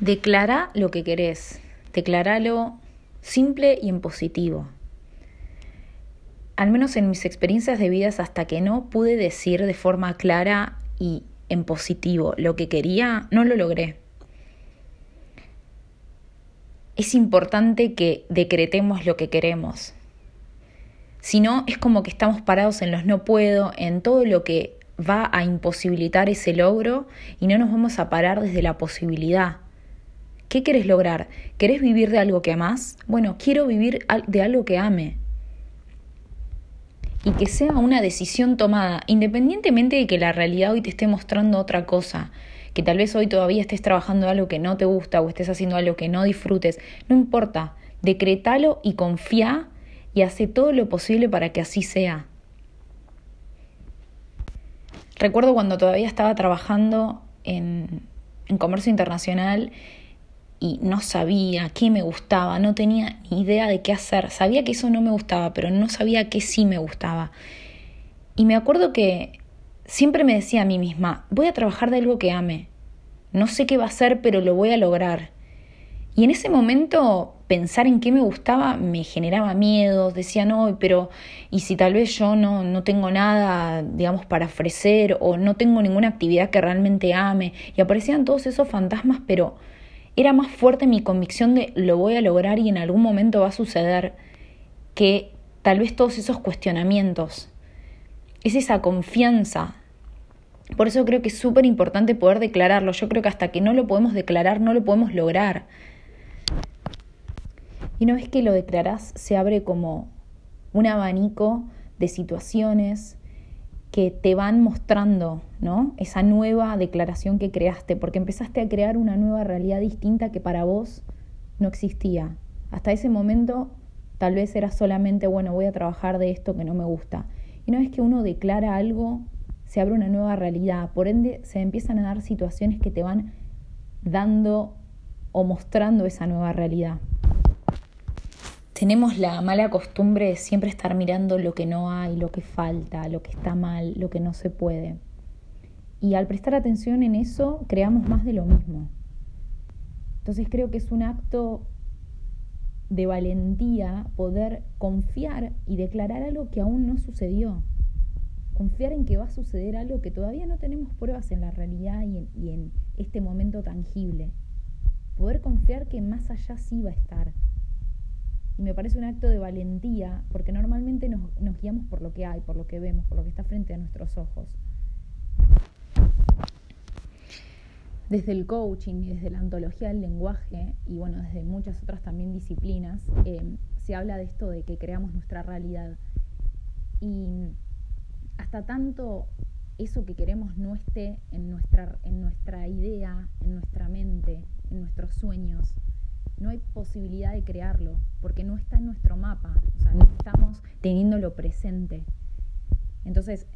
Declara lo que querés, declaralo simple y en positivo. Al menos en mis experiencias de vida hasta que no pude decir de forma clara y en positivo lo que quería, no lo logré. Es importante que decretemos lo que queremos. Si no, es como que estamos parados en los no puedo, en todo lo que va a imposibilitar ese logro y no nos vamos a parar desde la posibilidad. ¿Qué querés lograr? ¿Querés vivir de algo que amás? Bueno, quiero vivir de algo que ame. Y que sea una decisión tomada, independientemente de que la realidad hoy te esté mostrando otra cosa, que tal vez hoy todavía estés trabajando algo que no te gusta o estés haciendo algo que no disfrutes, no importa, decretalo y confía y hace todo lo posible para que así sea. Recuerdo cuando todavía estaba trabajando en, en comercio internacional y no sabía qué me gustaba, no tenía ni idea de qué hacer. Sabía que eso no me gustaba, pero no sabía qué sí me gustaba. Y me acuerdo que siempre me decía a mí misma, voy a trabajar de algo que ame. No sé qué va a ser, pero lo voy a lograr. Y en ese momento pensar en qué me gustaba me generaba miedos, decía, no, pero ¿y si tal vez yo no, no tengo nada, digamos, para ofrecer o no tengo ninguna actividad que realmente ame? Y aparecían todos esos fantasmas, pero era más fuerte mi convicción de lo voy a lograr y en algún momento va a suceder que tal vez todos esos cuestionamientos. Es esa confianza. Por eso creo que es súper importante poder declararlo. Yo creo que hasta que no lo podemos declarar, no lo podemos lograr. Y una vez que lo declarás, se abre como un abanico de situaciones, que te van mostrando, ¿no? Esa nueva declaración que creaste, porque empezaste a crear una nueva realidad distinta que para vos no existía. Hasta ese momento tal vez era solamente, bueno, voy a trabajar de esto que no me gusta. Y una vez que uno declara algo, se abre una nueva realidad. Por ende, se empiezan a dar situaciones que te van dando o mostrando esa nueva realidad tenemos la mala costumbre de siempre estar mirando lo que no hay, lo que falta, lo que está mal, lo que no se puede. Y al prestar atención en eso, creamos más de lo mismo. Entonces creo que es un acto de valentía poder confiar y declarar algo que aún no sucedió. Confiar en que va a suceder algo que todavía no tenemos pruebas en la realidad y en, y en este momento tangible. Poder confiar que más allá sí va a estar y me parece un acto de valentía, porque normalmente nos, guiamos por lo que hay, por lo que vemos, por lo que está frente a nuestros ojos. Desde el coaching y desde la antología del lenguaje, y bueno, desde muchas otras también disciplinas, eh, se habla de esto de que creamos nuestra realidad. Y hasta tanto eso que queremos no esté en nuestra, en nuestra idea, en nuestra mente, en nuestros sueños, no hay posibilidad de crearlo, porque no está en nuestro mapa, o sea, no estamos teniéndolo presente. Entonces,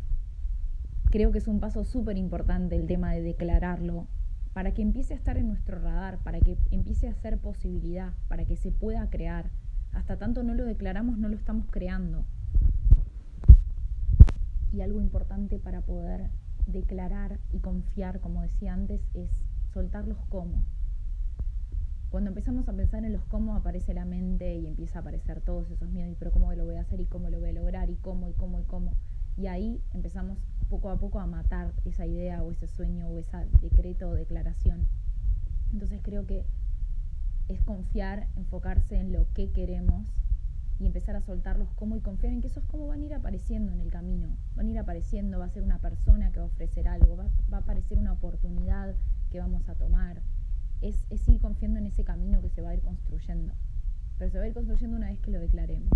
creo que es un paso súper importante el tema de declararlo, para que empiece a estar en nuestro radar, para que empiece a ser posibilidad, para que se pueda crear. Hasta tanto no lo declaramos, no lo estamos creando. Y algo importante para poder declarar y confiar, como decía antes, es soltar los cómo. Cuando empezamos a pensar en los cómo aparece la mente y empieza a aparecer todos esos miedos, y pero cómo lo voy a hacer y cómo lo voy a lograr y cómo y cómo y cómo. Y ahí empezamos poco a poco a matar esa idea o ese sueño o ese decreto o declaración. Entonces creo que es confiar, enfocarse en lo que queremos y empezar a soltar los cómo y confiar en que esos cómo van a ir apareciendo en el camino. Van a ir apareciendo, va a ser una persona que va a ofrecer algo, va, va a aparecer una oportunidad que vamos a tomar es, ir confiando en ese camino que se va a ir construyendo. Pero se va a ir construyendo una vez que lo declaremos.